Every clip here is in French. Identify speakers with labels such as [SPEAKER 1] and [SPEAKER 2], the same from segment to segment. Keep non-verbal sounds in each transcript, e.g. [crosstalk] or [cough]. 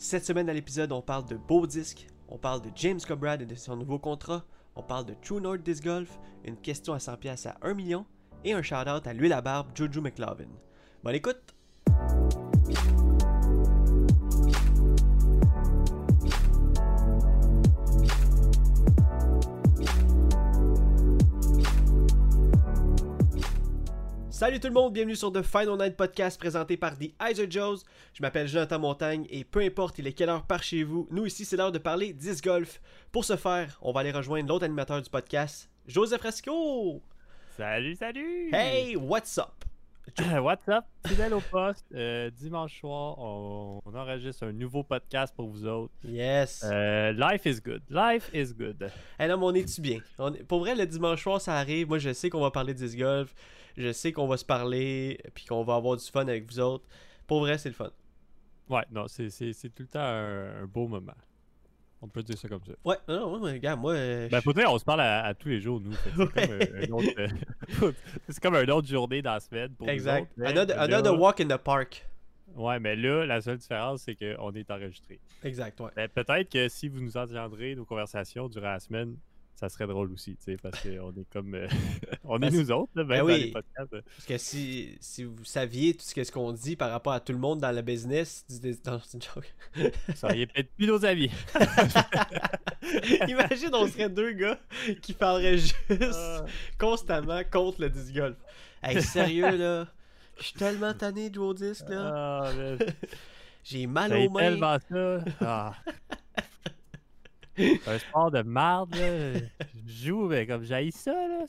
[SPEAKER 1] Cette semaine à l'épisode, on parle de beaux disques, on parle de James Cobrad et de son nouveau contrat, on parle de True North Disc Golf, une question à 100 pièces à 1 million et un shout-out à l'huile à barbe Juju McLovin. Bonne écoute! Salut tout le monde, bienvenue sur The Final Night Podcast présenté par The Iser Joes. Je m'appelle Jonathan Montagne et peu importe il est quelle heure par chez vous, nous ici c'est l'heure de parler disc golf. Pour ce faire, on va aller rejoindre l'autre animateur du podcast, Joseph Rasco.
[SPEAKER 2] Salut, salut!
[SPEAKER 1] Hey, what's up? [laughs]
[SPEAKER 2] What's up? Fidèle au poste. Euh, dimanche soir, on, on enregistre un nouveau podcast pour vous autres.
[SPEAKER 1] Yes.
[SPEAKER 2] Euh, life is good. Life is good.
[SPEAKER 1] Hey non, mais on est-tu bien? On est- Pour vrai, le dimanche soir, ça arrive. Moi, je sais qu'on va parler de disc golf. Je sais qu'on va se parler, puis qu'on va avoir du fun avec vous autres. Pour vrai, c'est le fun.
[SPEAKER 2] Ouais, non, c'est tout le temps un, un beau moment. On peut dire ça comme ça.
[SPEAKER 1] Ouais, non, non, mais regarde, moi. euh,
[SPEAKER 2] Ben, faut dire, on se parle à, à tous les jours, nous. Comme, euh, [laughs] c'est comme une autre journée dans la semaine pour nous
[SPEAKER 1] exact.
[SPEAKER 2] autres, mais
[SPEAKER 1] Another,
[SPEAKER 2] là-
[SPEAKER 1] another walk in the park.
[SPEAKER 2] Ouais, mais là, la seule différence, c'est qu'on est enregistré.
[SPEAKER 1] Exact, ouais.
[SPEAKER 2] Ben, Peut-être que si vous nous entendrez nos conversations durant la semaine, ça serait drôle aussi, tu sais, parce qu'on est comme. euh, [laughs] on est
[SPEAKER 1] Ben,
[SPEAKER 2] nous autres, là, même
[SPEAKER 1] ben
[SPEAKER 2] dans
[SPEAKER 1] oui.
[SPEAKER 2] les podcasts. euh.
[SPEAKER 1] Parce que si, si vous saviez tout ce qu'on dit par rapport à tout le monde dans le business, non, c'est une joke.
[SPEAKER 2] Vous seriez peut-être plus nos amis. [laughs]
[SPEAKER 1] Imagine, on serait deux gars qui parleraient juste
[SPEAKER 2] Ah.
[SPEAKER 1] constamment contre le disc golf. Hey, sérieux là, je suis tellement tanné de jouer au disque là.
[SPEAKER 2] Ah, man.
[SPEAKER 1] J'ai mal aux mains.
[SPEAKER 2] tellement ça. Ah. C'est un sport de marde, là. Je joue, mais comme j'haïs ça, là.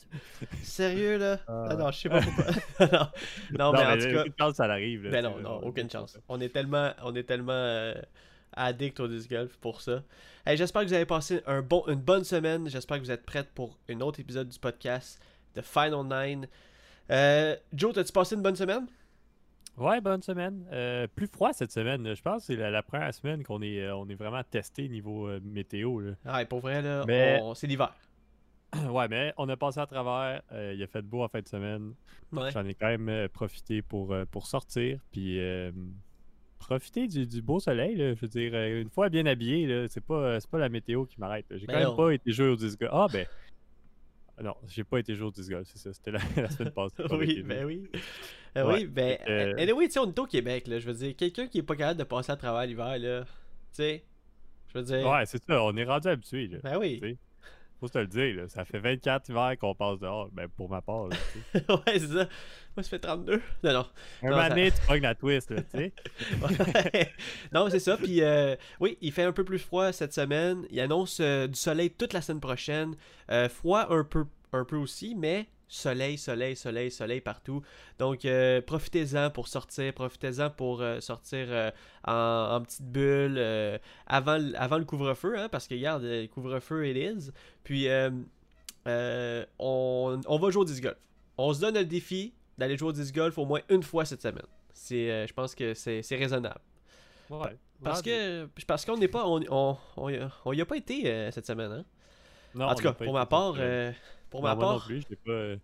[SPEAKER 1] Sérieux là?
[SPEAKER 2] Ah.
[SPEAKER 1] Ah non, je sais pas pourquoi. [laughs] [laughs] non, non, mais en tout cas.
[SPEAKER 2] aucune chance, ça arrive. là,
[SPEAKER 1] Ben non, non,
[SPEAKER 2] on-
[SPEAKER 1] aucune chance. On est tellement, on est tellement euh, addict au disc golf pour ça. Hey, J'espère que vous avez passé un bon, une bonne semaine. J'espère que vous êtes prêts pour un autre épisode du podcast The Final Nine. Euh, Joe, t'as-tu passé une bonne semaine?
[SPEAKER 2] Ouais, bonne semaine. Euh, plus froid cette semaine. Je pense que c'est la, la première semaine qu'on est, euh, on est vraiment testé niveau euh, météo. Là.
[SPEAKER 1] Ouais, pour vrai, là,
[SPEAKER 2] Mais-
[SPEAKER 1] c'est l'hiver. [clears throat]
[SPEAKER 2] Ouais, mais on a passé à travers. il a fait beau en fin de semaine.
[SPEAKER 1] Ouais.
[SPEAKER 2] J'en ai quand même profité pour, pour sortir. Puis profiter du, du beau soleil. Là, je veux dire, une fois bien habillé, c'est pas, pas la météo qui m'arrête. J'ai
[SPEAKER 1] Ben
[SPEAKER 2] quand même pas été jouer au golf. Ah, ben. Non, j'ai pas été au disc golf, c'est ça. C'était la, [laughs] la semaine passée. [laughs]
[SPEAKER 1] oui, ben oui. Euh,
[SPEAKER 2] Ouais,
[SPEAKER 1] oui, ben.
[SPEAKER 2] que, euh,
[SPEAKER 1] Anyway, tu sais, on est au Québec, là. Je veux dire, quelqu'un qui est pas capable de passer à travers l'hiver, là. Tu sais, je veux dire.
[SPEAKER 2] Ouais, c'est ça. On est rendu habitué. Là.
[SPEAKER 1] Ben oui.
[SPEAKER 2] tu sais. Faut se le dire. Là. Ça fait 24 hivers qu'on passe dehors. Ben, pour ma part. Là, [laughs]
[SPEAKER 1] ouais, c'est ça. Moi, ça fait 32. Non, non.
[SPEAKER 2] Un
[SPEAKER 1] Non,
[SPEAKER 2] moment
[SPEAKER 1] ça-
[SPEAKER 2] donné, tu pognes la twist. Là, tu sais. [laughs]
[SPEAKER 1] Non, c'est ça. Puis, euh, oui, il fait un peu plus froid cette semaine. Il annonce euh, du soleil toute la semaine prochaine. Euh, froid un peu, un peu aussi, mais soleil, soleil, soleil, soleil partout. Donc, euh, profitez-en pour sortir. Profitez-en pour euh, sortir euh, en, en petite bulle avant, le- avant le couvre-feu, hein, parce que, regarde, le couvre-feu, it is. Puis, on, on va jouer au disc golf. On se donne le défi d'aller jouer au disc golf au moins une fois cette semaine. C'est, euh, je pense que c'est c'est raisonnable.
[SPEAKER 2] Ouais.
[SPEAKER 1] Parce que parce qu'on n'est pas on, on, on, y a- on y a pas été euh, cette semaine hein.
[SPEAKER 2] Non,
[SPEAKER 1] en tout cas pour ma part euh, pour
[SPEAKER 2] Non,
[SPEAKER 1] ma part
[SPEAKER 2] plus, je l'ai pas.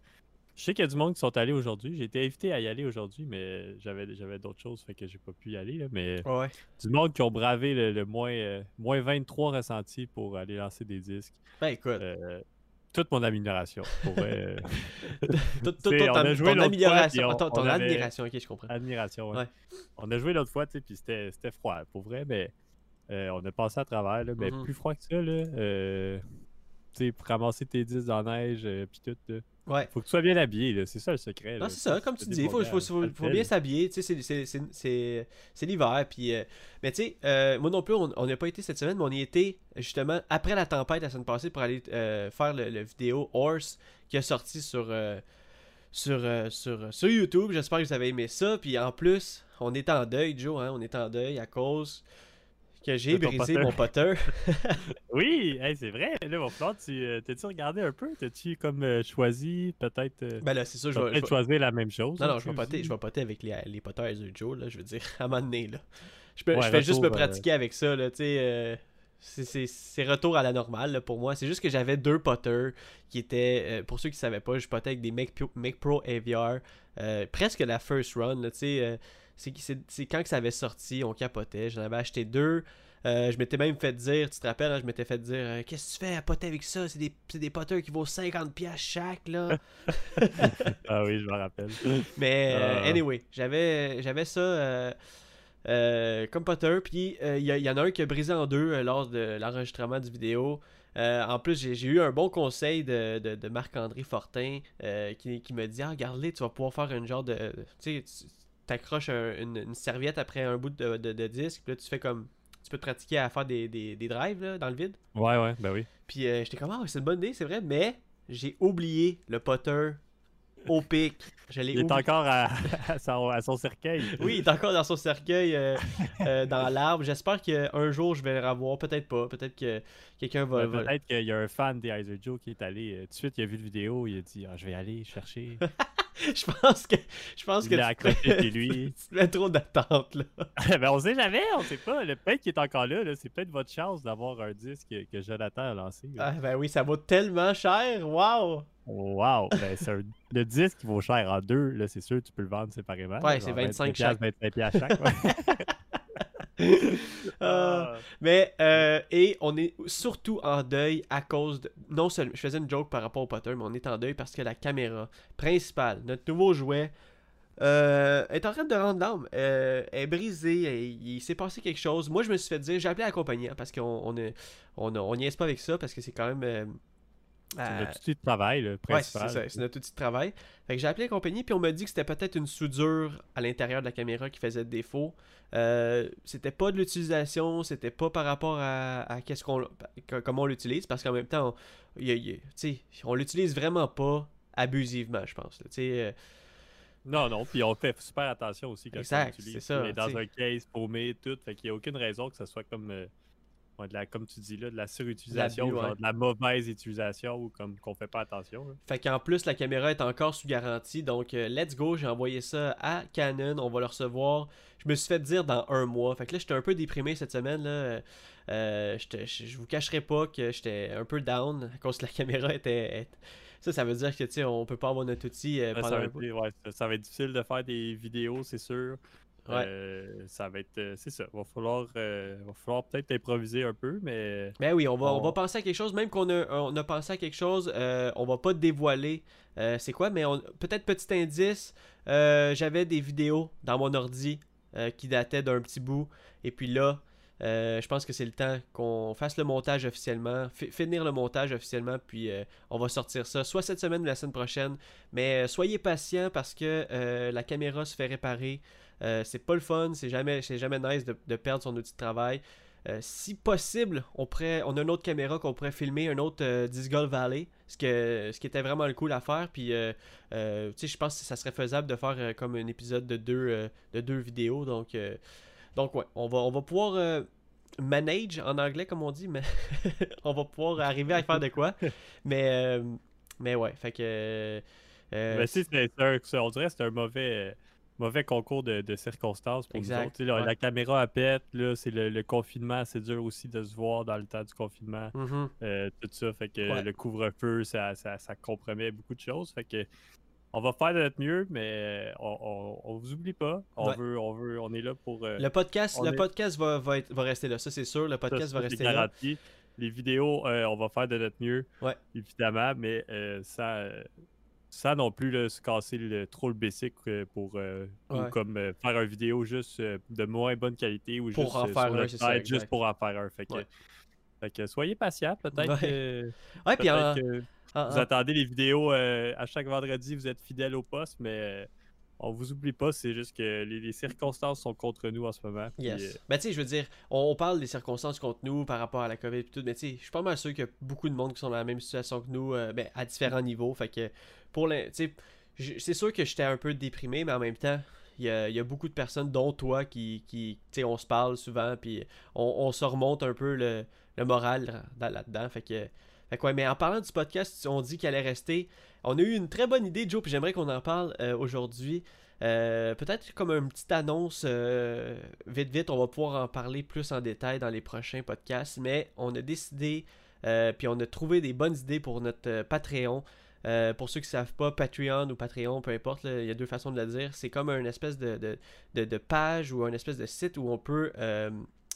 [SPEAKER 2] Je sais qu'il y a du monde qui sont allés aujourd'hui. J'ai été invité à y aller aujourd'hui, mais j'avais j'avais d'autres choses, fait que j'ai pas pu y aller. Là, mais
[SPEAKER 1] ouais.
[SPEAKER 2] du monde qui ont bravé le, le moins, moins 23 ressenti pour aller lancer des disques.
[SPEAKER 1] Ben écoute,
[SPEAKER 2] toute mon amélioration. Pour vrai, euh,
[SPEAKER 1] tout- tout-
[SPEAKER 2] tu sais,
[SPEAKER 1] ton,
[SPEAKER 2] fois,
[SPEAKER 1] amélioration,
[SPEAKER 2] on-
[SPEAKER 1] ton, ton
[SPEAKER 2] on avait-
[SPEAKER 1] admiration, ok je comprends.
[SPEAKER 2] admiration. ouais.
[SPEAKER 1] Ouais.
[SPEAKER 2] On a joué l'autre fois, tu sais, puis c'était c'était froid. Pour vrai, mais euh, on a passé à travers, là, mais
[SPEAKER 1] Mhm.
[SPEAKER 2] plus froid que ça, là. euh, tu sais, pour ramasser tes disques dans la neige, euh, puis tout. là.
[SPEAKER 1] Ouais.
[SPEAKER 2] Faut que tu sois bien habillé, là. C'est ça le secret.
[SPEAKER 1] Non, c'est ça, comme tu dis, il faut, faut, bien s'habiller, tu sais, c'est- c'est- c'est- c'est c'est l'hiver, puis... euh, mais tu sais, euh, moi non plus, on n'a pas été cette semaine, mais on y était, justement, après la tempête la semaine passée, pour aller euh, faire le, le vidéo Horse, qui a sorti sur, euh, sur, sur, sur YouTube, j'espère que vous avez aimé ça, puis en plus, on est en deuil, Joe, hein, on est en deuil à cause que j'ai brisé mon poteur. [laughs]
[SPEAKER 2] Oui, hey, c'est vrai. Là, va falloir, tu, euh, t'as-tu regardé un peu? T'as-tu comme euh, choisi peut-être. euh,
[SPEAKER 1] ben là, c'est ça, je vais... je
[SPEAKER 2] peut-être
[SPEAKER 1] vais-
[SPEAKER 2] choisi la même chose.
[SPEAKER 1] Non,
[SPEAKER 2] hein,
[SPEAKER 1] non, je vais poter, je vais poter avec les, les poteurs de Joe, là, je veux dire, [laughs] à un moment donné, là. Je, peux,
[SPEAKER 2] Ouais,
[SPEAKER 1] je fais juste me pratiquer avec ça, là, tu sais. c'est retour à la normale pour moi. C'est juste que j'avais deux potters qui étaient, pour ceux qui ne savaient pas, je potais avec des Make, Pro AVR, presque la first run. Euh, c'est quand que ça avait sorti, on capotait. J'en avais acheté deux. je m'étais même fait dire, tu te rappelles, hein, je m'étais fait dire Qu'est-ce que tu fais à poter avec ça? C'est des, des potters qui vaut 50$ chaque, là. [laughs] [laughs]
[SPEAKER 2] ah oui, je me rappelle.
[SPEAKER 1] Mais, ah. anyway, j'avais ça euh, comme Potter. Puis il euh, y, en a un qui a brisé en deux euh, lors de l'enregistrement du vidéo. en plus, j'ai eu un bon conseil de, Marc-André Fortin qui, qui, me dit ah, Regarde-les, tu vas pouvoir faire une genre de. Tu sais, tu accroches une, serviette après un bout de, disque. Puis là, tu fais comme. Tu peux te pratiquer à faire des, drives dans le vide.
[SPEAKER 2] Ouais, ouais, ben oui.
[SPEAKER 1] Puis j'étais comme Ah, c'est une bonne idée, c'est vrai. Mais j'ai oublié le Potter au pic.
[SPEAKER 2] il est encore [laughs] [laughs] à, son, cercueil.
[SPEAKER 1] Oui, il est encore dans son cercueil euh, euh, dans l'arbre. J'espère qu'un jour je vais le revoir. Peut-être pas. Peut-être que quelqu'un va.
[SPEAKER 2] Peut-être qu'il y a un fan des Heiser Joe qui est allé. Euh, tout de suite, il a vu la vidéo. Il a dit ah, Je vais aller chercher. [laughs] [laughs]
[SPEAKER 1] je pense que je pense
[SPEAKER 2] il que tu, lui. [laughs]
[SPEAKER 1] tu mets trop d'attente là. [laughs]
[SPEAKER 2] ben on sait jamais, on sait pas. Le peut qui est encore là, c'est peut-être votre chance d'avoir un disque que Jonathan a lancé.
[SPEAKER 1] Ah, ben oui, ça vaut tellement cher, waouh!
[SPEAKER 2] Wow! Ben, le disque qui vaut cher en deux, là, c'est sûr, tu peux le vendre séparément.
[SPEAKER 1] Ouais, c'est 25 chaque.
[SPEAKER 2] 25 chaque.
[SPEAKER 1] Ah. [laughs] Ah. mais euh, et on est surtout en deuil à cause de non seulement je faisais une joke par rapport au Potter mais on est en deuil parce que la caméra principale notre nouveau jouet euh, est en train de rendre l'âme euh, est brisée il s'est passé quelque chose moi je me suis fait dire j'ai appelé la hein, parce qu'on on, on, on, est pas avec ça parce que c'est quand même
[SPEAKER 2] c'est euh, notre outil de travail, le principal.
[SPEAKER 1] Ouais, c'est ça, c'est notre outil de travail. Fait que j'ai appelé la compagnie, puis on m'a dit que c'était peut-être une soudure à l'intérieur de la caméra qui faisait défaut. Euh, c'était pas de l'utilisation, c'était pas par rapport à, qu'est-ce qu'on, comment on l'utilise, parce qu'en même temps, on, on l'utilise vraiment pas abusivement, je pense. Euh.
[SPEAKER 2] non, non, puis on fait super attention aussi quand
[SPEAKER 1] exact, on l'utilise. C'est ça.
[SPEAKER 2] On est dans un case paumé, tout, fait qu'il n'y a aucune raison que ça soit comme de la, comme tu dis là, de la surutilisation, de la mauvaise utilisation ou comme qu'on fait pas attention.
[SPEAKER 1] Fait qu'en plus, la caméra est encore sous garantie. Donc, euh, let's go, j'ai envoyé ça à Canon. On va le recevoir. Je me suis fait dire dans un mois. Fait que là, j'étais un peu déprimé cette semaine. Là. Euh, je vous cacherai pas que j'étais un peu down à cause que la [laughs] caméra était. Ça, ça veut dire que tu sais, on peut pas avoir notre outil euh, pendant
[SPEAKER 2] ça, va être, ça va être difficile de faire des vidéos, c'est sûr. Euh, ça va être. Euh, c'est ça. Va falloir, euh, va falloir peut-être improviser un peu, mais.
[SPEAKER 1] Ben oui, on va, on... va penser à quelque chose. Même qu'on a, on a pensé à quelque chose, on va pas dévoiler c'est quoi, mais peut-être petit indice. J'avais des vidéos dans mon ordi qui dataient d'un petit bout. Et puis là, je pense que c'est le temps qu'on fasse le montage officiellement, finir le montage officiellement, puis on va sortir ça soit cette semaine ou la semaine prochaine. Mais soyez patients parce que la caméra se fait réparer. Euh, c'est pas le fun, c'est jamais, jamais nice de, perdre son outil de travail. Euh, si possible, on, pourrait, on a une autre caméra qu'on pourrait filmer, un autre euh, Valley, ce, que, ce qui était vraiment le cool à faire. Puis, je pense que ça serait faisable de faire comme un épisode de deux, de deux vidéos. Donc, donc ouais, on va, on va pouvoir manage en anglais, comme on dit, mais [laughs] on va pouvoir arriver à faire de quoi. [laughs] Mais, mais ouais, fait que.
[SPEAKER 2] mais si, on dirait que c'est un mauvais mauvais concours de, circonstances pour exact, nous La caméra à pète, là, c'est le, confinement, c'est dur aussi de se voir dans le temps du confinement.
[SPEAKER 1] Mm-hmm.
[SPEAKER 2] Euh, tout ça, fait que le couvre-feu, ça, ça, compromet beaucoup de choses. Fait que on va faire de notre mieux, mais on, on, vous oublie pas. On veut, on veut, on est là pour. Euh,
[SPEAKER 1] le podcast, le podcast va, va, va, rester là, ça c'est sûr. Le podcast va rester là.
[SPEAKER 2] Les vidéos, euh, on va faire de notre mieux, évidemment, mais ça ça non plus là, se casser le, trop le basic euh, pour euh, comme euh, faire une vidéo juste de moins bonne qualité ou
[SPEAKER 1] pour
[SPEAKER 2] juste
[SPEAKER 1] en faire un, ça,
[SPEAKER 2] juste pour en faire un. Fait que, soyez patient, peut-être que, vous attendez les vidéos à chaque vendredi, vous êtes fidèle au poste, mais on vous oublie pas, c'est juste que les, circonstances sont contre nous en ce moment.
[SPEAKER 1] Yes. Ben, tu sais, je veux dire, on, parle des circonstances contre nous par rapport à la COVID et tout, mais tu sais, je suis pas mal sûr qu'il y a beaucoup de monde qui sont dans la même situation que nous, ben, à différents niveaux. Fait que pour c'est sûr que j'étais un peu déprimé, mais en même temps, il y a, beaucoup de personnes, dont toi, qui, qui on se parle souvent, puis on, se remonte un peu le, moral là-dedans. Fait que, Mais en parlant du podcast, on dit qu'il allait rester. On a eu une très bonne idée, Joe, puis j'aimerais qu'on en parle aujourd'hui. Peut-être comme une petite annonce, vite vite, on va pouvoir en parler plus en détail dans les prochains podcasts, mais on a décidé, puis on a trouvé des bonnes idées pour notre Patreon. Euh, pour ceux qui ne savent pas, Patreon ou Patreon, peu importe, il y a deux façons de le dire. C'est comme une espèce de, de, page ou un espèce de site où on peut euh,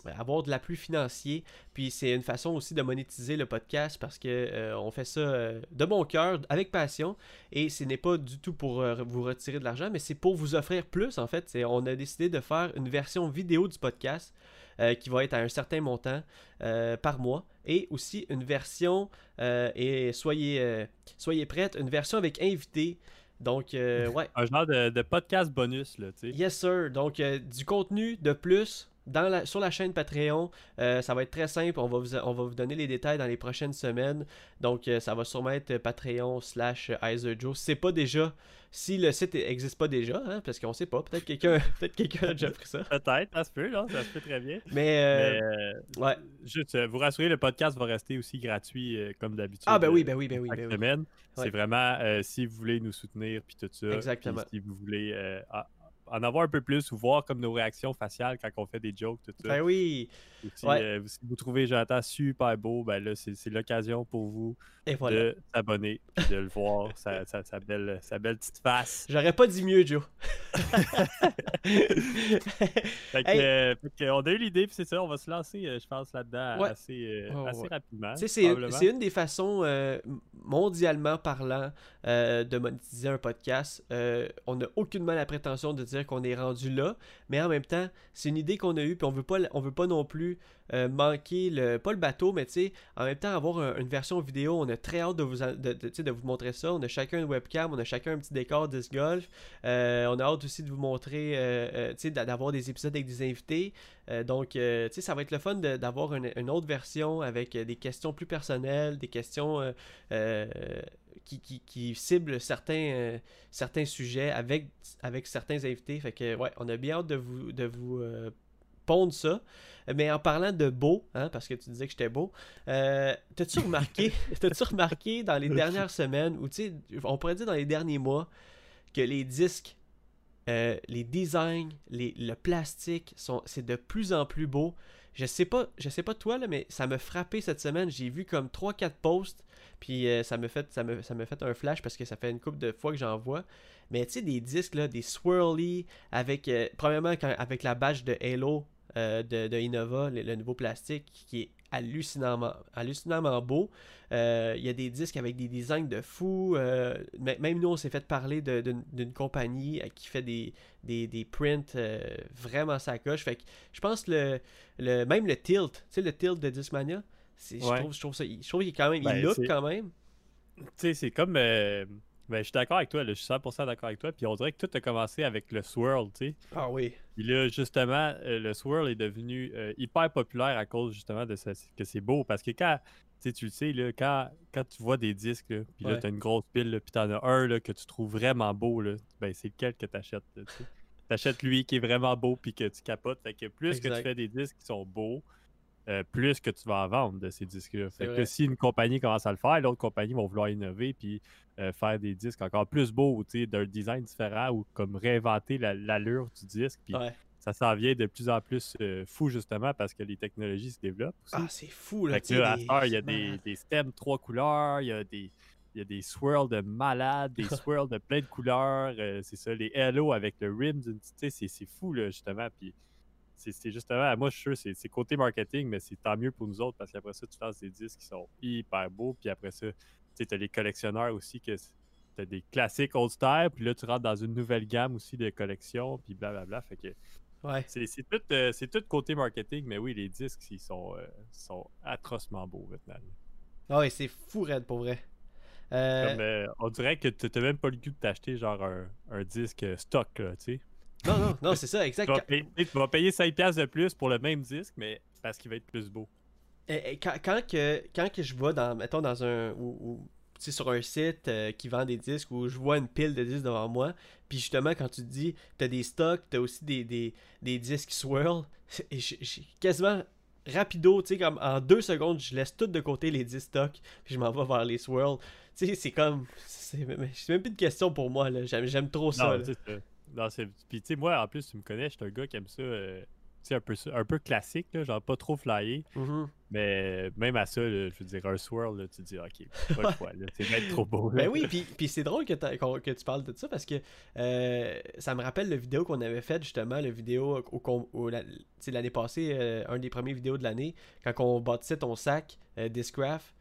[SPEAKER 1] avoir de l'appui financier. Puis c'est une façon aussi de monétiser le podcast parce que euh, on fait ça de bon cœur, avec passion. Et ce n'est pas du tout pour vous retirer de l'argent, mais c'est pour vous offrir plus en fait. On a décidé de faire une version vidéo du podcast. Euh, qui va être à un certain montant euh, par mois. Et aussi une version, euh, et soyez, soyez prêts, une version avec invité. Donc, [laughs] ouais.
[SPEAKER 2] Un genre de, podcast bonus, là, tu sais.
[SPEAKER 1] Yes, sir. Donc, du contenu de plus dans la, sur la chaîne Patreon. ça va être très simple. On va, vous, on va vous donner les détails dans les prochaines semaines. Donc, ça va sûrement être Patreon slash Joe. c'est pas déjà si le site n'existe pas déjà, hein, parce qu'on sait pas, peut-être quelqu'un [laughs] peut quelqu'un a déjà pris ça.
[SPEAKER 2] peut-être, ça se peut, là, ça se peut très bien.
[SPEAKER 1] Mais, euh, euh, ouais.
[SPEAKER 2] Juste, euh, vous rassurer, le podcast va rester aussi gratuit comme d'habitude.
[SPEAKER 1] Ah, ben oui, ben oui, ben oui.
[SPEAKER 2] Ben semaine. C'est vraiment si vous voulez nous soutenir, puis tout ça.
[SPEAKER 1] Exactement.
[SPEAKER 2] Si vous voulez en avoir un peu plus ou voir comme nos réactions faciales quand on fait des jokes, tout ça.
[SPEAKER 1] Ben oui.
[SPEAKER 2] Euh, si, vous trouvez Jonathan super beau, ben là, c'est l'occasion pour vous de s'abonner de le voir, [laughs] sa, belle, sa belle petite face.
[SPEAKER 1] J'aurais pas dit mieux, Joe. [laughs]
[SPEAKER 2] fait on a eu l'idée, puis c'est ça, on va se lancer, euh, je pense, là-dedans assez, euh, assez rapidement.
[SPEAKER 1] C'est une des façons, mondialement parlant, de monétiser un podcast. on n'a aucunement la prétention de dire qu'on est rendu là, mais en même temps, c'est une idée qu'on a eue, puis on veut pas, on veut pas non plus euh, manquer le, pas le bateau, mais tu sais, en même temps avoir une version vidéo. On a très hâte de vous, de, de, vous montrer ça. On a chacun une webcam, on a chacun un petit décor disc golf. Euh, on a hâte aussi de vous montrer, euh, tu sais, d'avoir des épisodes avec des invités. donc, tu sais, ça va être le fun d'avoir une, autre version avec des questions plus personnelles, des questions qui, qui, qui, ciblent certains, certains sujets avec, avec certains invités. Fait que, ouais, on a bien hâte de de vous pondre ça. Mais en parlant de beau, hein, parce que tu disais que j'étais beau, euh, t'as-tu remarqué, [laughs] t'as-tu remarqué dans les dernières semaines, ou tu sais, on pourrait dire dans les derniers mois, que les disques, euh, les designs, les, le plastique, sont, c'est de plus en plus beau. Je sais pas, je sais pas toi, là, mais ça m'a frappé cette semaine. J'ai vu comme 3-4 posts, puis euh, ça me fait ça me, ça me fait un flash parce que ça fait une couple de fois que j'en vois. Mais tu sais, des disques, là, des swirly, avec, premièrement, avec la badge de Halo euh, de, Innova, le, nouveau plastique, qui est hallucinamment, hallucinamment beau. Euh, il y a des disques avec des designs de fou. Euh, même nous, on s'est fait parler d'une compagnie qui fait des, des, prints vraiment sacoche. Fait que je pense le, le même le tilt, tu sais, le tilt de Discmania, je, trouve, je trouve ça, je trouve qu'il quand même, il ben, look quand même.
[SPEAKER 2] Tu sais, c'est comme ben, je suis d'accord avec toi, je suis 100% d'accord avec toi. Puis on dirait que tout a commencé avec le swirl, tu sais.
[SPEAKER 1] Ah oui.
[SPEAKER 2] Puis là, justement, euh, le swirl est devenu euh, hyper populaire à cause justement de ça, que c'est beau. Parce que quand, tu le sais, là, quand, quand tu vois des disques, puis là, tu as une grosse pile, puis tu en as un là, que tu trouves vraiment beau, là, ben c'est lequel que tu achètes. Tu achètes lui qui est vraiment beau, puis que tu capotes. Fait que plus que tu fais des disques qui sont beaux, euh, plus que tu vas en vendre de ces disques-là. Fait que si une compagnie commence à le faire, l'autre compagnie va vouloir innover puis euh, faire des disques encore plus beaux, d'un design différent ou comme réinventer l'allure du disque. Puis ça s'en vient de plus en plus euh, fou justement parce que les technologies se développent aussi.
[SPEAKER 1] Ah, c'est fou là.
[SPEAKER 2] Fait que, il y a des, [laughs] des, stems trois couleurs, il y a des. Il y a des swirls de malades, des [laughs] swirls de plein de couleurs. c'est ça, les hello avec le rim, c'est fou, là, justement. Puis c'est justement, moi je suis sûr, c'est côté marketing, mais c'est tant mieux pour nous autres parce qu'après ça, tu lances des disques qui sont hyper beaux, puis après ça, tu as les collectionneurs aussi, que tu as des classiques old style, puis là tu rentres dans une nouvelle gamme aussi de collections, puis blablabla. Fait que
[SPEAKER 1] ouais.
[SPEAKER 2] c'est tout, euh, tout, côté marketing, mais oui, les disques, ils sont, euh, sont atrocement beaux maintenant.
[SPEAKER 1] Ah oui, c'est fou, Red, pour vrai.
[SPEAKER 2] Euh, on dirait que tu n'as même pas le goût de t'acheter genre un, un, disque stock, tu sais.
[SPEAKER 1] Non, non, non, c'est ça, exact.
[SPEAKER 2] tu, vas payer, 5$ de plus pour le même disque, mais parce qu'il va être plus beau.
[SPEAKER 1] Et, quand, quand, que, quand que je vois dans, mettons, dans un. Ou, sur un site euh, qui vend des disques où je vois une pile de disques devant moi, puis justement, quand tu te dis, t'as des stocks, t'as aussi des, des, des disques swirl, [laughs] j'ai quasiment rapido, tu sais, comme en deux secondes, je laisse tout de côté les 10 stocks, puis je m'en vais vers les swirls. Tu sais, c'est comme. C'est même plus de question pour moi, là. J'aime trop ça.
[SPEAKER 2] Non, c'est. Puis, tu sais, moi, en plus, tu me connais, je suis un gars qui aime ça. Euh, un peu, un peu classique, là, genre pas trop flyé.
[SPEAKER 1] Mm-hmm.
[SPEAKER 2] Mais même à ça, je veux dire, un swirl, là, tu te dis, ok, pas [laughs] c'est être trop beau.
[SPEAKER 1] Ben oui, puis, puis c'est drôle que, que, tu parles de ça parce que euh, ça me rappelle le vidéo qu'on avait fait justement, le vidéo où, l'année passée, euh, un des premiers vidéos de l'année, quand on bâtissait ton sac euh, Discraft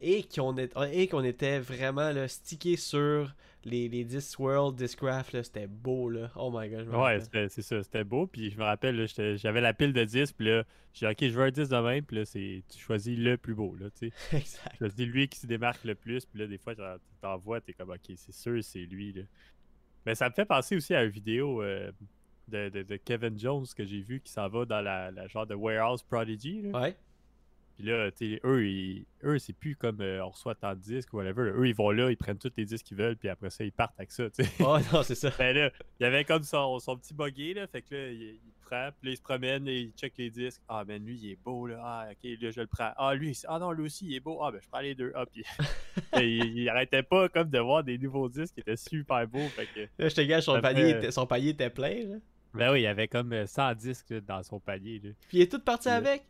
[SPEAKER 1] et qu'on était vraiment là, stické sur les, les Disc World, Discraft, c'était beau, là. Oh my god.
[SPEAKER 2] ouais, c'est ça, c'était beau. Puis je me rappelle, j'avais la pile de disques, puis là, j'ai dit, ok, je veux un disque de même, puis là, tu choisis le plus beau, là, tu sais. [laughs]
[SPEAKER 1] exact.
[SPEAKER 2] Tu choisis lui qui se démarque le plus, puis là, des fois, tu t'envoies, t'es comme, ok, c'est sûr, c'est lui, là. Mais ça me fait penser aussi à une vidéo euh, de, de, Kevin Jones que j'ai vu qui s'en va dans la, la, genre de Warehouse Prodigy. Là.
[SPEAKER 1] Ouais.
[SPEAKER 2] Puis là, eux, eux c'est plus comme euh, on reçoit tant de disques ou whatever. Eux, ils vont là, ils prennent tous les disques qu'ils veulent, puis après ça, ils partent avec ça. sais.
[SPEAKER 1] Oh non, c'est ça. [laughs]
[SPEAKER 2] ben là, il y avait comme son, son petit buggy, là. Fait que là, il, il prend, puis là, il se promène, et il check les disques. Ah, ben lui, il est beau, là. Ah, ok, là, je le prends. Ah, lui, ah non, lui aussi, il est beau. Ah, ben je prends les deux. Ah, puis [laughs] il, il, arrêtait pas comme de voir des nouveaux disques qui étaient super beaux. Fait que,
[SPEAKER 1] là, je te gâche, son, panier, était, son panier était plein, là.
[SPEAKER 2] Ben oui, il y avait comme 100 disques dans son panier. Là.
[SPEAKER 1] Puis il est tout parti avec?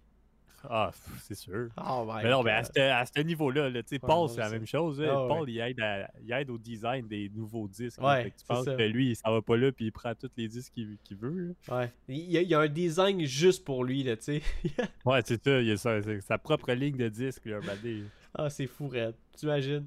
[SPEAKER 2] Ah, c'est sûr.
[SPEAKER 1] Oh
[SPEAKER 2] mais non, mais à ce, niveau-là, là, Paul, c'est la même chose. Ah Paul, il, aide il, aide au design des nouveaux disques.
[SPEAKER 1] Ouais,
[SPEAKER 2] tu penses que lui, s'en va pas là puis il prend tous les disques qu'il veut.
[SPEAKER 1] Ouais. Il y, a, un design juste pour lui, là, tu sais. [laughs]
[SPEAKER 2] ouais, c'est ça. Il a sa, sa, propre ligne de disques, là,
[SPEAKER 1] Ah, c'est fou, Red. Tu imagines?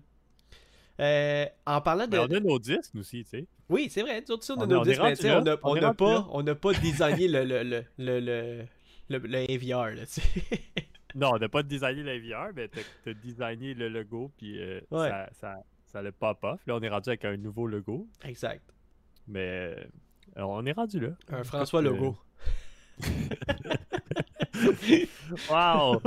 [SPEAKER 1] Euh, en parlant de.
[SPEAKER 2] on a nos disques aussi, tu sais.
[SPEAKER 1] Oui, c'est vrai. on a nos disques, mais on n'a pas, on pas [laughs] designé le, le, le, le le, le AVR, là, tu sais. [laughs]
[SPEAKER 2] non, on n'a pas designé le AVR, mais t'as as designé le logo, puis euh, ça, ça, ça le pop-off. Là, on est rendu avec un nouveau logo.
[SPEAKER 1] Exact.
[SPEAKER 2] Mais euh, on est rendu là.
[SPEAKER 1] Un François Logo. [laughs] [laughs]
[SPEAKER 2] wow!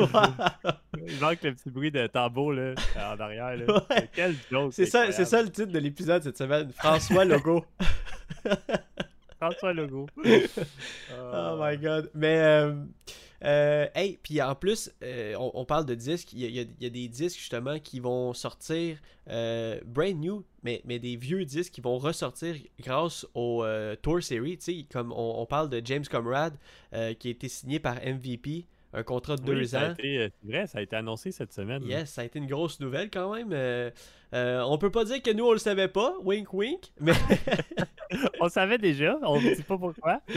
[SPEAKER 2] Il manque le petit bruit de tambour là, en arrière. Là. Quel joke!
[SPEAKER 1] C'est ça, ça le titre de l'épisode cette semaine. François Logo.
[SPEAKER 2] Prends-toi le logo.
[SPEAKER 1] oh my god. Mais, euh, euh, hey, puis en plus, euh, on, parle de disques. Il y, a, des disques justement qui vont sortir brand new, mais, mais des vieux disques qui vont ressortir grâce au Tour Series. Tu sais, comme on, parle de James Comrade qui a été signé par MVP un contrat de deux ans.
[SPEAKER 2] C'est vrai, ça a été annoncé cette semaine.
[SPEAKER 1] Yes, ça a été une grosse nouvelle quand même. Euh, euh, on peut pas dire que nous, on le savait pas, wink wink, mais... [laughs]
[SPEAKER 2] on savait déjà, on ne dit pas pourquoi. [laughs]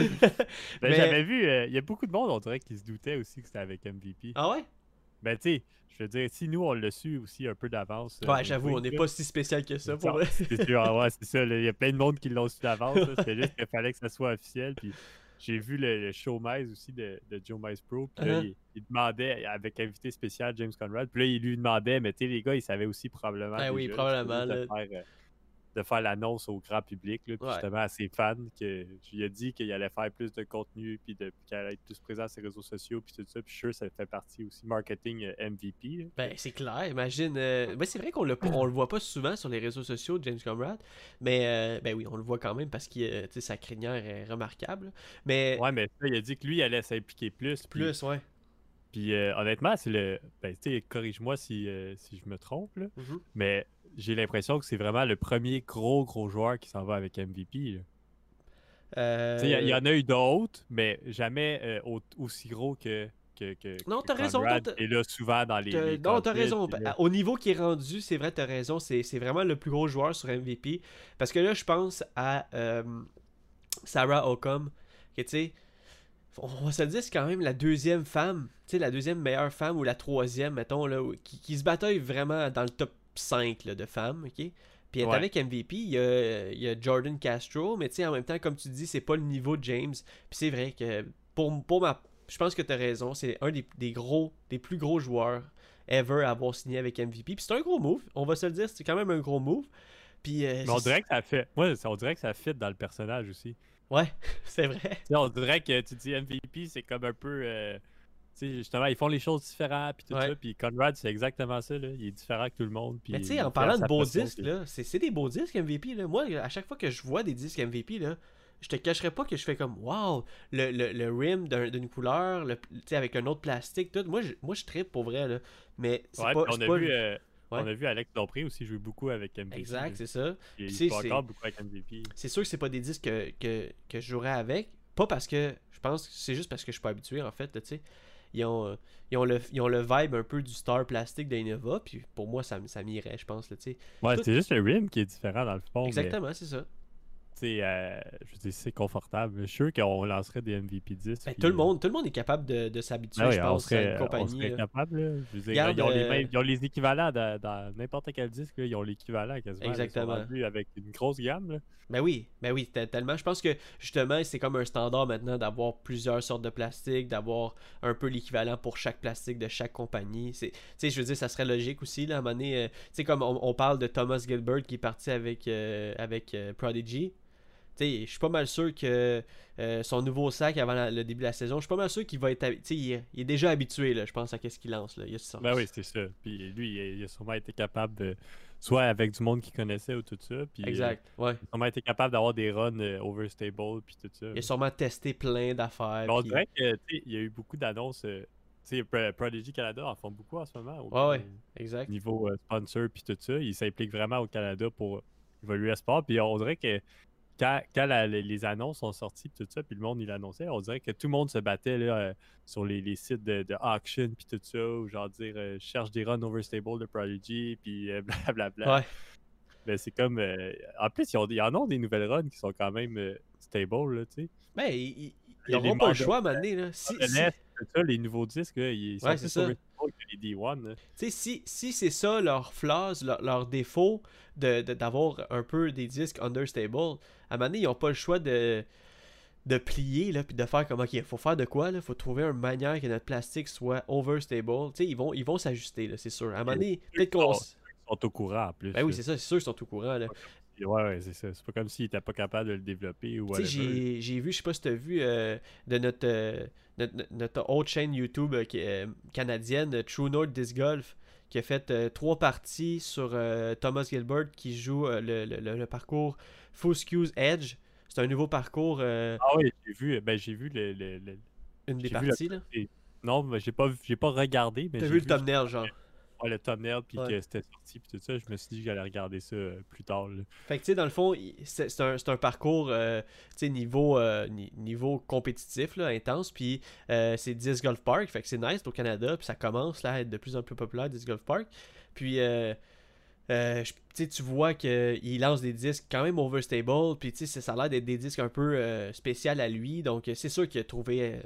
[SPEAKER 2] Ben, j'avais vu, euh, il y a beaucoup de monde, on dirait, qui se doutait aussi que c'était avec MVP.
[SPEAKER 1] Ah ouais?
[SPEAKER 2] Ben tu sais, je veux dire, si nous, on l'a su aussi un peu d'avance.
[SPEAKER 1] Ouais, j'avoue, on n'est pas si spécial que ça pour
[SPEAKER 2] C'est sûr, ah ouais, c'est ça. Il y a plein de monde qui l'ont su d'avance. C'est juste qu'il fallait que ça soit officiel. Puis j'ai vu le, show Mize aussi de, Joe Mize Pro. Puis là, uh-huh. il, demandait, avec invité spécial James Conrad, puis là, il lui demandait, mais tu sais, les gars, ils savaient aussi probablement.
[SPEAKER 1] Ah oui, probablement.
[SPEAKER 2] De faire, euh, l'annonce au grand public, là, justement à ses fans, que lui a dit qu'il allait faire plus de contenu, puis qu'il allait être plus présent sur les réseaux sociaux, puis tout ça. Puis sûr, ça fait partie aussi marketing euh, MVP.
[SPEAKER 1] Ben, c'est clair, imagine. Euh, ben, c'est vrai qu'on le, on le voit pas souvent sur les réseaux sociaux, James Comrade, mais euh, ben oui, on le voit quand même parce que sa crinière est remarquable. Mais...
[SPEAKER 2] Ouais, mais il a dit que lui, il allait s'impliquer plus.
[SPEAKER 1] Plus, ouais.
[SPEAKER 2] Puis honnêtement, c'est le. Ben, corrige-moi si, si je me trompe, là.
[SPEAKER 1] Mm-hmm.
[SPEAKER 2] mais j'ai l'impression que c'est vraiment le premier gros, gros joueur qui s'en va avec MVP.
[SPEAKER 1] Euh...
[SPEAKER 2] Il y, en a eu d'autres, mais jamais euh, aussi gros que. que, que
[SPEAKER 1] non, t'as raison.
[SPEAKER 2] Et là, souvent dans les.
[SPEAKER 1] non, t'as raison. Au niveau qui est rendu, c'est vrai, t'as raison. C'est vraiment le plus gros joueur sur MVP. Parce que là, je pense à euh, Sarah Ocom, que tu sais on va se dire, c'est quand même la deuxième femme, tu sais, la deuxième meilleure femme ou la troisième, mettons, là, qui, qui se bataille vraiment dans le top 5 de femmes, ok? Puis être avec MVP, il y, a, Jordan Castro, mais tu sais, en même temps, comme tu dis, c'est pas le niveau de James. Puis c'est vrai que pour, pour ma. Je pense que tu as raison, c'est un des, gros, des plus gros joueurs ever à avoir signé avec MVP. Puis c'est un gros move, on va se le dire, c'est quand même un gros move. Puis, euh,
[SPEAKER 2] mais on dirait que ça fait. Moi, on dirait que ça fit dans le personnage aussi.
[SPEAKER 1] Ouais, [laughs] c'est vrai.
[SPEAKER 2] on dirait que tu dis MVP, c'est comme un peu. Euh, sais, justement, ils font les choses différentes, puis tout ça. Puis Conrad, c'est exactement ça, là. Il est différent que tout le monde.
[SPEAKER 1] Mais tu sais, en parlant de beaux disques, là, c'est des beaux disques MVP, là. Moi, à chaque fois que je vois des disques MVP, là, je te cacherai pas que je fais comme wow, le, le, le rim d'une couleur, le, avec un autre plastique, tout. Moi, je, moi, je tripe pour vrai, là. Mais c'est pas.
[SPEAKER 2] On a, vu, euh, on a vu Alex Dompré aussi jouer beaucoup avec MVP.
[SPEAKER 1] Exact, c'est ça.
[SPEAKER 2] Il, joue encore beaucoup avec MVP.
[SPEAKER 1] C'est sûr que c'est pas des disques que, que, que, je jouerais avec. Pas parce que. Je pense que c'est juste parce que je suis pas habitué, en fait, tu sais ils ont, euh, ils ont, le, ils ont le vibe un peu du Star Plastic d'Innova, puis pour moi, ça, ça m'irait, je pense. Là,
[SPEAKER 2] ouais, c'est juste le rim qui est différent dans le fond.
[SPEAKER 1] Exactement, c'est ça.
[SPEAKER 2] Euh, je dis c'est confortable. Je suis sûr qu'on lancerait des MVP 10.
[SPEAKER 1] Ben, tout, le euh, monde, tout le monde est capable de, de s'habituer, ben je pense, à une compagnie. On
[SPEAKER 2] serait capable. Je veux dire, ils, ont les mêmes, ils, ont les équivalents dans, n'importe quel disque. Là, ils ont l'équivalent quasiment.
[SPEAKER 1] Exactement.
[SPEAKER 2] avec une grosse gamme.
[SPEAKER 1] Ben oui, ben oui, tellement. Je pense que justement, c'est comme un standard maintenant d'avoir plusieurs sortes de plastique, d'avoir un peu l'équivalent pour chaque plastique de chaque compagnie. Tu sais, je veux dire, ça serait logique aussi. Là, à un moment donné, euh, tu sais, comme on, parle de Thomas Gilbert qui est parti avec, avec Prodigy je suis pas mal sûr que euh, son nouveau sac avant le début de la saison, je suis pas mal sûr qu'il va être. Il, il est déjà habitué, là, je pense, à ce qu'il lance. Là. Il
[SPEAKER 2] a ben oui, c'est ça. Puis lui, il a, sûrement été capable de. Soit avec du monde qu'il connaissait ou tout ça. Puis,
[SPEAKER 1] exact. Ouais.
[SPEAKER 2] Il a sûrement été capable d'avoir des runs euh, overstable puis tout ça.
[SPEAKER 1] Il a sûrement testé plein d'affaires.
[SPEAKER 2] On dirait qu'il y a eu beaucoup d'annonces. Euh, Prodigy Canada en font beaucoup en ce moment.
[SPEAKER 1] Au ouais, exact.
[SPEAKER 2] Niveau sponsor puis tout ça. Il s'implique vraiment au Canada pour évoluer à sport. Puis on dirait que quand, les annonces sont sorties, tout ça, puis le monde il annonçait, on dirait que tout le monde se battait là, euh, sur les, sites de, auction, puis tout ça, ou genre dire euh, cherche des runs overstable de Prodigy, puis euh, [laughs] blablabla. Ouais. Mais c'est comme. en plus, il y en a des nouvelles runs qui sont quand même stable, là, tu sais.
[SPEAKER 1] Mais ben, ils n'auront pas le choix à là. Si,
[SPEAKER 2] ça, les nouveaux disques, là, ils sont
[SPEAKER 1] ouais, c'est ça.
[SPEAKER 2] les D1.
[SPEAKER 1] Si, si c'est ça leur flaws, leur, défaut d'avoir de, un peu des disques understable, à un moment donné, ils n'ont pas le choix de, de plier là, puis de faire comme ok, il faut faire de quoi Il faut trouver une manière que notre plastique soit overstable. sais ils vont ils vont s'ajuster, c'est sûr. À un moment donné, peut-être qu'on.
[SPEAKER 2] Ils sont au courant en plus.
[SPEAKER 1] Ben oui, c'est ça, c'est sûr qu'ils sont au courant. Là.
[SPEAKER 2] Ouais, ouais, c'est ça. C'est pas comme s'ils n'étaient pas capables de le développer ou
[SPEAKER 1] j'ai, j'ai vu, je sais pas si tu as vu, euh, de notre, euh, notre, notre, autre chaîne YouTube euh, qui est, canadienne, True North Disc Golf, qui a fait trois parties sur Thomas Gilbert qui joue le, le, le, parcours Fuscue's Edge. C'est un nouveau parcours. Ah
[SPEAKER 2] oui, j'ai vu, ben, j'ai vu le,
[SPEAKER 1] une des parties. Là.
[SPEAKER 2] Non, mais j'ai pas, j'ai pas regardé.
[SPEAKER 1] T'as vu le thumbnail, genre
[SPEAKER 2] le thumbnail puis que c'était sorti puis tout ça, je me suis dit que j'allais regarder ça euh, plus tard.
[SPEAKER 1] Fait que tu sais, dans le fond, c'est un, un, parcours euh, niveau, euh, niveau compétitif, là, intense, puis c'est 10 Golf Park, fait que c'est nice au Canada, puis ça commence là, à être de plus en plus populaire, 10 Golf Park. Puis tu vois qu'il lance des disques quand même overstable, puis ça a l'air d'être des disques un peu spéciaux à lui, donc c'est sûr qu'il a trouvé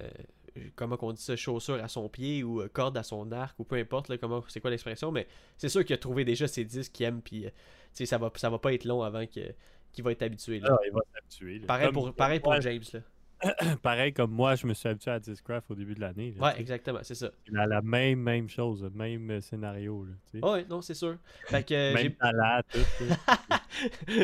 [SPEAKER 1] comment on dit ça, chaussure à son pied ou euh, corde à son arc ou peu importe comment c'est quoi l'expression, mais c'est sûr qu'il a trouvé déjà ses disques qu'il aime puis euh, ça va ça va pas être long avant qu'il va être habitué.
[SPEAKER 2] Là. Ah, il va s'habituer.
[SPEAKER 1] Pareil, pour, pareil pour James. Là. [coughs]
[SPEAKER 2] Pareil comme moi, je me suis habitué à Discraft au début de l'année.
[SPEAKER 1] Ouais, exactement, c'est ça.
[SPEAKER 2] Il a la même, même chose, le même euh, scénario.
[SPEAKER 1] Là, ouais, non, c'est sûr. Fait que,
[SPEAKER 2] même talent, tout.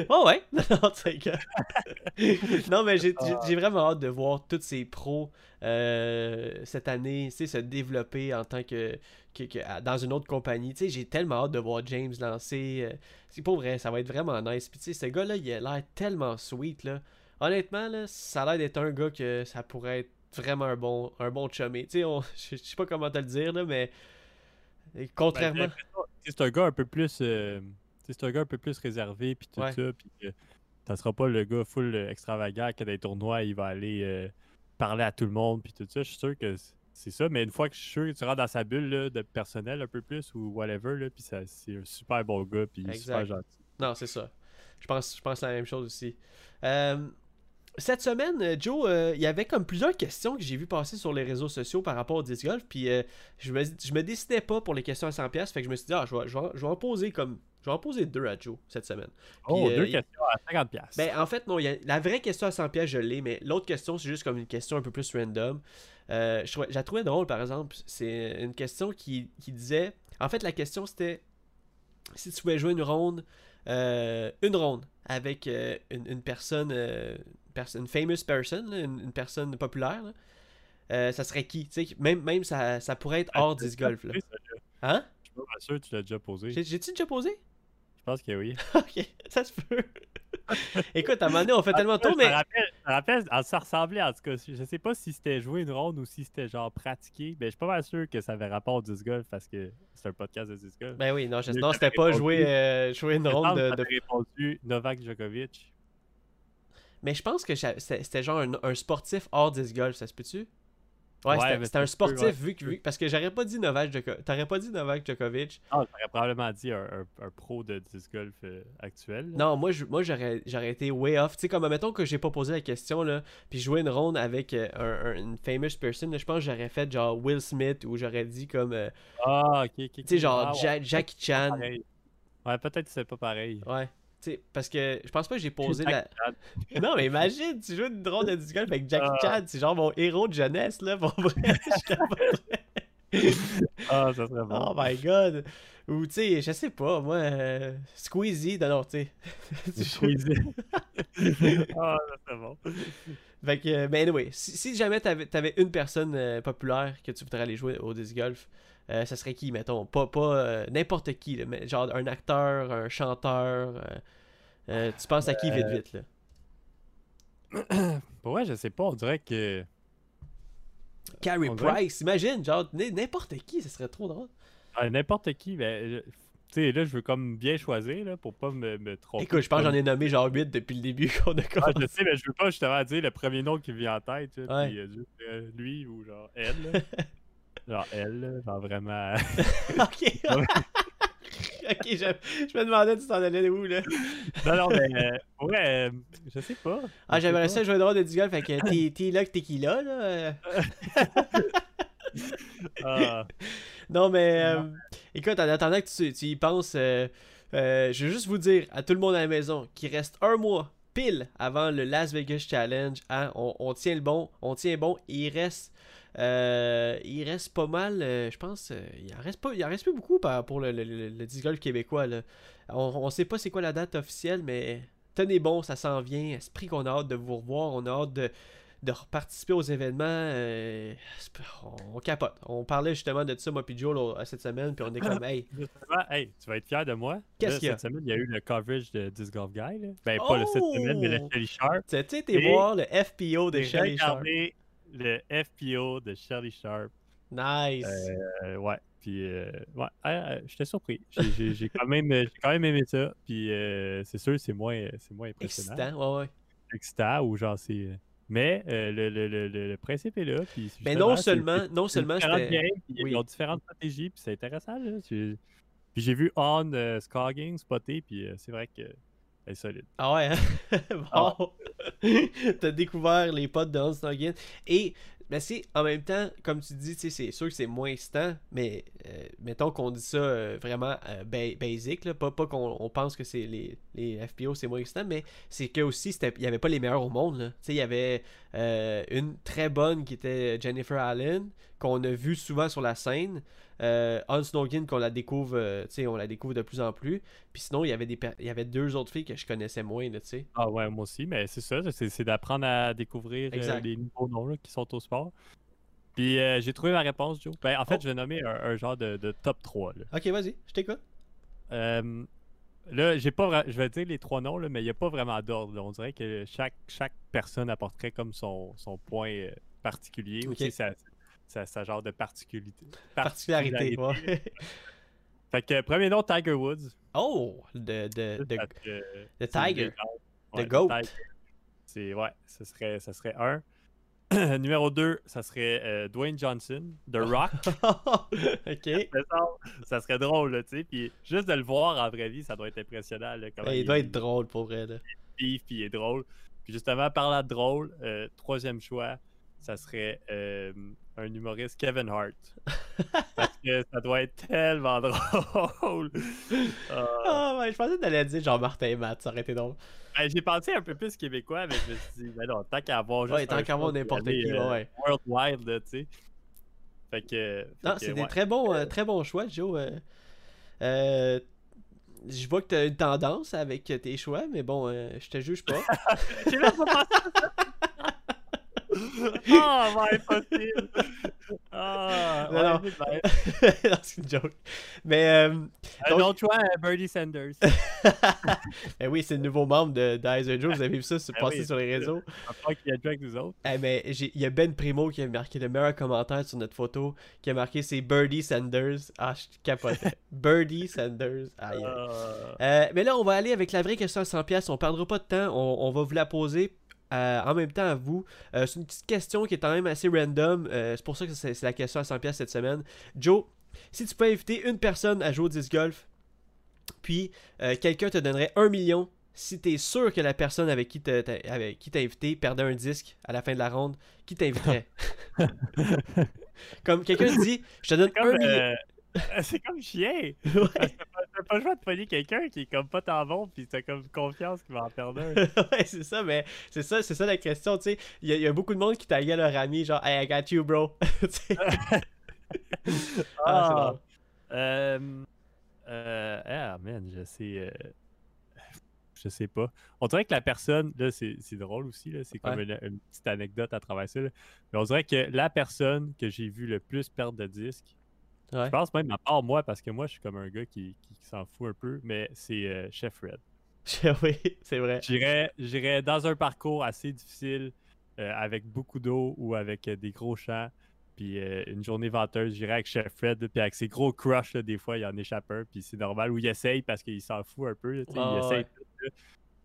[SPEAKER 1] oh [laughs] ouais, [laughs] [laughs] non, mais ah. j'ai vraiment hâte de voir tous ces pros euh, cette année se développer en tant que, que, dans une autre compagnie. J'ai tellement hâte de voir James lancer. Euh, c'est pas vrai, ça va être vraiment nice. Puis ce gars-là, il a l'air tellement sweet. là honnêtement, là, ça a l'air d'être un gars que ça pourrait être vraiment un bon, un bon chumé. Tu sais, [laughs] je sais pas comment te le dire, là, mais contrairement.
[SPEAKER 2] Ben, c'est un gars un peu plus. Euh, c'est un gars un peu plus réservé, puis tout ça, puis ça sera pas le gars full extravagant qui a des tournois, il va aller euh, parler à tout le monde, puis tout ça. Je suis sûr que c'est ça, mais une fois que je suis sûr que tu rentres dans sa bulle de personnel un peu plus ou whatever, là, puis c'est un super bon gars, puis super gentil.
[SPEAKER 1] Non, c'est ça. Je pense, je pense la même chose aussi. Euh, cette semaine, euh, Joe, euh, il y avait comme plusieurs questions que j'ai vu passer sur les réseaux sociaux par rapport au disc golf. Puis euh, je, me, je me décidais pas pour les questions à 100$. Fait que je me suis dit, ah, je vais, je vais, en poser comme. Je vais en poser deux à Joe cette semaine.
[SPEAKER 2] oh, deux questions à 50$.
[SPEAKER 1] Ben, en fait, non, y a, la vraie question à 100$, je l'ai, mais l'autre question, c'est juste comme une question un peu plus random. je la trouvais drôle, par exemple. C'est une question qui, qui disait. En fait, la question, c'était si tu pouvais jouer une ronde, une ronde avec une, une, personne une famous person, une, personne populaire, euh, ça serait qui Même, même ça, ça pourrait être hors disc golf. Là. Hein?
[SPEAKER 2] Je suis pas sûr que tu l'as déjà posé.
[SPEAKER 1] J'ai-tu déjà posé?
[SPEAKER 2] Je pense que oui. [laughs]
[SPEAKER 1] ok, ça se peut. [laughs] Écoute, à un moment donné, on fait tellement tôt, mais.
[SPEAKER 2] ça ressemblait en tout cas. Je sais pas si c'était jouer une ronde ou si c'était genre pratiquer. Mais je suis pas mal sûr que ça avait rapport au disc golf parce que c'est un podcast de disc golf.
[SPEAKER 1] Ben oui, non, je... non c'était pas jouer, euh, jouer une ronde de. de...
[SPEAKER 2] répondu Novak Djokovic.
[SPEAKER 1] Mais je pense que c'était genre un, un, sportif hors disc golf, ça se peut-tu? Ouais, c'était un sportif vu que. parce que j'aurais pas dit Novak Djokovic. T'aurais pas dit Novak Djokovic.
[SPEAKER 2] Ah, t'aurais probablement dit un, un, pro de disc golf euh, actuel.
[SPEAKER 1] Non, moi, moi j'aurais été way off. Tu sais, comme mettons que j'ai pas posé la question, là, puis jouer une ronde avec euh, un, une famous person, je pense que j'aurais fait genre Will Smith ou j'aurais dit comme. Euh,
[SPEAKER 2] ah, ok, ok.
[SPEAKER 1] Tu sais, genre ah, Jackie Chan.
[SPEAKER 2] Ouais, peut-être que c'est pas pareil.
[SPEAKER 1] Ouais parce que je pense pas que j'ai posé la. [laughs] non, mais imagine, tu joues une drone de disc golf avec Jackie ah. Chan, c'est genre mon héros de jeunesse, là, pour vrai. [laughs]
[SPEAKER 2] ah, ça serait bon.
[SPEAKER 1] Oh my god. Ou, tu sais, je sais pas, moi, euh, Squeezie, non, tu sais. [laughs]
[SPEAKER 2] Squeezie. ah, ça serait bon.
[SPEAKER 1] Fait que, mais anyway, si, jamais t'avais avais une personne euh, populaire que tu voudrais aller jouer au disc golf, euh, ça serait qui, mettons? Pas, pas euh, n'importe qui, mais genre un acteur, un chanteur. Euh, tu penses à qui vite, vite, là? [coughs]
[SPEAKER 2] Ouais, je sais pas, on dirait que.
[SPEAKER 1] Carrie Price, imagine, genre n'importe qui, ça serait trop drôle.
[SPEAKER 2] n'importe qui, mais. Tu sais, là, je veux comme bien choisir là, pour pas me, me tromper.
[SPEAKER 1] Écoute, je pense que j'en ai nommé genre 8 depuis le début [laughs] qu'on a commencé.
[SPEAKER 2] Ah, je sais, mais je veux pas justement dire le premier nom qui vient en tête. puis, lui ou genre elle. [laughs] Genre elle, genre vraiment. [laughs]
[SPEAKER 1] ok. ok, je, je, me demandais tu t'en allais où là?
[SPEAKER 2] non, non, mais euh, ouais, euh, je sais pas.
[SPEAKER 1] Ah, j'aimerais ça jouer droit de du golf, fait que t'es là que t'es qui là, là? [laughs] ah. Non, mais euh, écoute, en attendant que tu, tu y penses, je veux juste vous dire à tout le monde à la maison qu'il reste un mois pile avant le Las Vegas Challenge. Hein? On, on, tient le bon, on tient bon. Il reste euh, il reste pas mal, euh, je pense, euh, il en reste pas, il en reste pas beaucoup pour le, le, disc golf québécois. On, sait pas c'est quoi la date officielle, mais tenez bon, ça s'en vient. Esprit qu'on a hâte de vous revoir, on a hâte de, de participer aux événements. on, capote. On parlait justement de ça, moi puis Joe, cette semaine, puis on est comme, [laughs] hey.
[SPEAKER 2] hey, tu vas être fier de moi.
[SPEAKER 1] Qu'est-ce qu'il y a?
[SPEAKER 2] Cette semaine, il y a eu le coverage de Disc Golf Guy. Là. Ben, pas le cette semaine, mais le oh! Shelly Sharp.
[SPEAKER 1] Tu sais, t'es voir le FPO de Shelly Sharp
[SPEAKER 2] le FPO de Shelly Sharp.
[SPEAKER 1] Nice.
[SPEAKER 2] Euh, ouais. Puis, euh, ouais, euh, j'étais surpris. J'ai quand, même, quand même aimé ça. Puis, c'est sûr, c'est moins, moins impressionnant.
[SPEAKER 1] Excitant, ouais, ouais.
[SPEAKER 2] Excitant, ou genre, c'est. Mais le, le, le, le, principe est là. Puis
[SPEAKER 1] mais non seulement, non seulement.
[SPEAKER 2] Ils ont différentes stratégies, puis c'est intéressant. Là. Puis j'ai vu On Scogging spotter, puis c'est vrai que est solide.
[SPEAKER 1] Ah ouais, hein? [laughs] bon. Ah. [laughs] T'as découvert les potes de Hans Et mais c'est en même temps, comme tu dis, c'est sûr que c'est moins instant, mais euh, mettons qu'on dit ça euh, vraiment euh, basic, là, pas, pas qu'on pense que c'est les, les FPO c'est moins instant, mais c'est que aussi il n'y avait pas les meilleurs au monde. Il y avait une très bonne qui était Jennifer Allen, qu'on a vu souvent sur la scène. Euh, Hans qu'on la découvre, euh, on la découvre de plus en plus. Puis sinon, il y avait des il y avait deux autres filles que je connaissais moins, tu sais.
[SPEAKER 2] Ah ouais, moi aussi, mais c'est ça, c'est d'apprendre à découvrir euh, les nouveaux noms qui sont au sport. Puis j'ai trouvé ma réponse, Joe. Ben, en fait, oh. je vais nommer un, genre de, top 3.
[SPEAKER 1] Ok, vas-y, je t'écoute.
[SPEAKER 2] là, j'ai pas je vais dire les trois noms, là, mais il n'y a pas vraiment d'ordre. On dirait que chaque, chaque personne apporterait comme son, son point particulier. Okay. Aussi, sa, genre de particularité.
[SPEAKER 1] Particularité, ouais.
[SPEAKER 2] fait que premier nom, Tiger Woods.
[SPEAKER 1] Oh, de, de, de, Tiger. De Goat.
[SPEAKER 2] C'est, ouais, ce serait, ça serait un. [clears throat] Numéro 2, ça serait euh, Dwayne Johnson, The Rock. [laughs]
[SPEAKER 1] ok.
[SPEAKER 2] Ça, serait drôle, tu sais. Puis juste de le voir en vraie vie, ça doit être impressionnant. Là,
[SPEAKER 1] il, doit être drôle pour vrai. Là.
[SPEAKER 2] puis il est drôle. Puis justement, par de drôle, euh, troisième choix, ça serait euh, un humoriste Kevin Hart. Parce que ça doit être tellement [laughs] drôle.
[SPEAKER 1] Oh, ouais, je pensais que t'allais dire genre Martin et Matt, ça aurait été drôle.
[SPEAKER 2] Ben, j'ai pensé un peu plus québécois, mais je me suis dit, ben non, tant qu'à avoir juste.
[SPEAKER 1] Ouais, tant qu'à avoir n'importe qui,
[SPEAKER 2] euh,
[SPEAKER 1] ouais.
[SPEAKER 2] Worldwide, tu sais. Fait que.
[SPEAKER 1] non, c'est des très bons, euh, très bons choix, Joe. Euh, je vois que t'as une tendance avec tes choix, mais bon, je te juge pas. [laughs]
[SPEAKER 2] J'ai même pas pensé [laughs] oh, my impossible! Ah,
[SPEAKER 1] non, [laughs] non. c'est une joke. Mais. Euh,
[SPEAKER 2] un autre choix, Birdie Sanders. [laughs]
[SPEAKER 1] eh oui, c'est le nouveau membre de d'Izer Joe. Vous avez vu ça se passer ben sur les réseaux.
[SPEAKER 2] Qu'il y a avec nous autres.
[SPEAKER 1] Eh, mais il y a Ben Primo qui a marqué le meilleur commentaire sur notre photo qui a marqué c'est Birdie Sanders. Ah, je capotais. Birdie Sanders. Aïe. Ah. Euh, mais là, on va aller avec la vraie question à 100$. On perdra pas de temps. On, on va vous la poser euh, en même temps à vous. Euh, c'est une petite question qui est quand même assez random. Euh, c'est pour ça que c'est la question à 100$ cette semaine. Joe, si tu peux inviter une personne à jouer au disc golf, puis quelqu'un te donnerait un million si tu es sûr que la personne avec qui t'as invité perdait un disque à la fin de la ronde, qui t'inviterait? [laughs] Comme quelqu'un dit, je te donne un million. [laughs]
[SPEAKER 2] c'est comme chien. Ouais. T'as pas le choix de pogner quelqu'un qui est comme pas tant bon, puis t'as comme confiance qu'il va en perdre un. [laughs]
[SPEAKER 1] ouais, c'est ça, mais c'est ça, c'est ça la question, tu sais. Il y, a beaucoup de monde qui taguait leur ami, genre, hey, I got you, bro. [laughs] [laughs]
[SPEAKER 2] ah, ah euh, euh, ah, man, je sais. Euh, je sais pas. On dirait que la personne, là, c'est drôle aussi, là, c'est comme une, petite anecdote à travers ça, mais on dirait que la personne que j'ai vu le plus perdre de disque, je pense même à part moi, parce que moi, je suis comme un gars qui, s'en fout un peu, mais c'est euh, Chef Red. [laughs]
[SPEAKER 1] oui, c'est vrai.
[SPEAKER 2] J'irais dans un parcours assez difficile, euh, avec beaucoup d'eau ou avec euh, des gros champs, puis une journée venteuse, j'irais avec Chef Red, puis avec ses gros crushs, des fois, il en échappe un, puis c'est normal, ou il essaye parce qu'il s'en fout un peu, il essaye.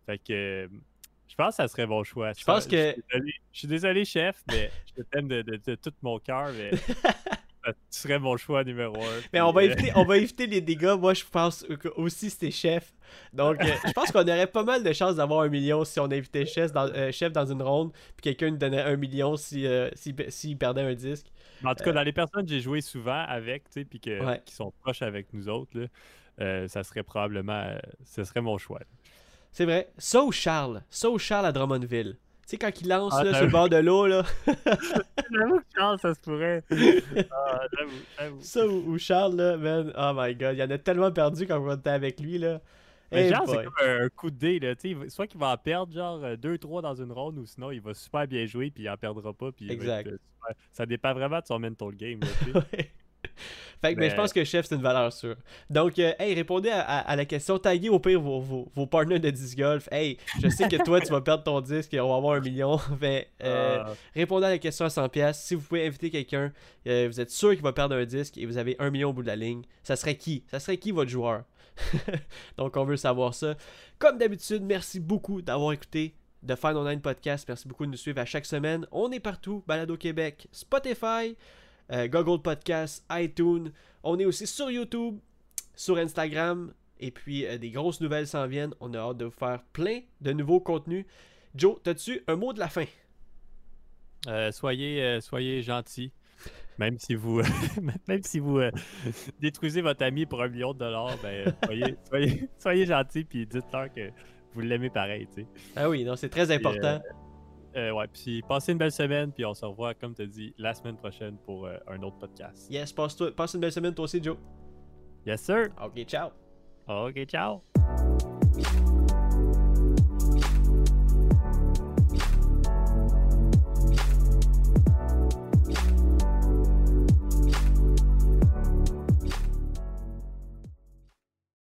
[SPEAKER 2] Fait que je pense que ça serait mon choix.
[SPEAKER 1] Je, pense que.
[SPEAKER 2] Je suis, désolé, chef, mais je t'aime de, de, tout mon cœur, mais [laughs] tu serais mon choix numéro un.
[SPEAKER 1] Mais on va, euh, éviter, on va éviter les dégâts. Moi, je pense aussi c'était chef. Donc, euh, je pense qu'on aurait pas mal de chances d'avoir un million si on invitait chef dans, euh, chef dans une ronde, puis quelqu'un nous donnait un million s'il si, si, perdait un disque.
[SPEAKER 2] en tout cas, dans les personnes que j'ai joué souvent avec, tu sais, puis qui sont proches avec nous autres, là, ça serait probablement, ce serait mon choix.
[SPEAKER 1] C'est vrai. Ça ou Charles. Ça ou Charles à Drummondville. Sais, quand il lance ah, sur le bord de l'eau, là. [laughs]
[SPEAKER 2] j'avoue que Charles, ça se pourrait. Ah,
[SPEAKER 1] j'avoue, Ça ou, Charles, là, man. Oh my god. Il y en a tellement perdu quand on était avec lui, là.
[SPEAKER 2] Mais genre, c'est comme un coup de dé, là. sais soit qu'il va en perdre, genre, 2-3 dans une ronde, ou sinon, il va super bien jouer, puis il en perdra pas. Puis
[SPEAKER 1] exact.
[SPEAKER 2] Ça dépend vraiment de son mental game, là, [laughs]
[SPEAKER 1] fait que, mais... je pense que chef, c'est une valeur sûre. Donc, euh, hey, répondez à, la question. Taguez au pire vos, vos, partners de disc golf. Hey, je sais que toi, tu vas perdre ton disque et on va avoir un million. [laughs] mais euh, ah. répondez à la question à 100$. Si vous pouvez inviter quelqu'un, euh, vous êtes sûr qu'il va perdre un disque et vous avez un million au bout de la ligne, ça serait qui? Ça serait qui votre joueur? [laughs] Donc, on veut savoir ça. Comme d'habitude, merci beaucoup d'avoir écouté de Final Nine Podcast. Merci beaucoup de nous suivre à chaque semaine. On est partout, Balado Québec, Spotify. Euh, Google Podcast, iTunes. On est aussi sur YouTube, sur Instagram. Et puis, euh, des grosses nouvelles s'en viennent. On a hâte de vous faire plein de nouveaux contenus. Joe, as-tu un mot de la fin?
[SPEAKER 2] Euh, soyez, soyez gentils. Même si vous, [laughs] même si vous détruisez votre ami pour un million de dollars, ben, [laughs] soyez, soyez, soyez gentil puis dites-leur que vous l'aimez pareil.
[SPEAKER 1] Ah oui, non, c'est très important.
[SPEAKER 2] Euh, ouais, puis passez une belle semaine, puis on se revoit, comme tu as dit, la semaine prochaine pour euh, un autre podcast.
[SPEAKER 1] Yes, passe, passe une belle semaine toi aussi, Joe.
[SPEAKER 2] Yes, sir.
[SPEAKER 1] Ok, ciao.
[SPEAKER 2] Ok, ciao.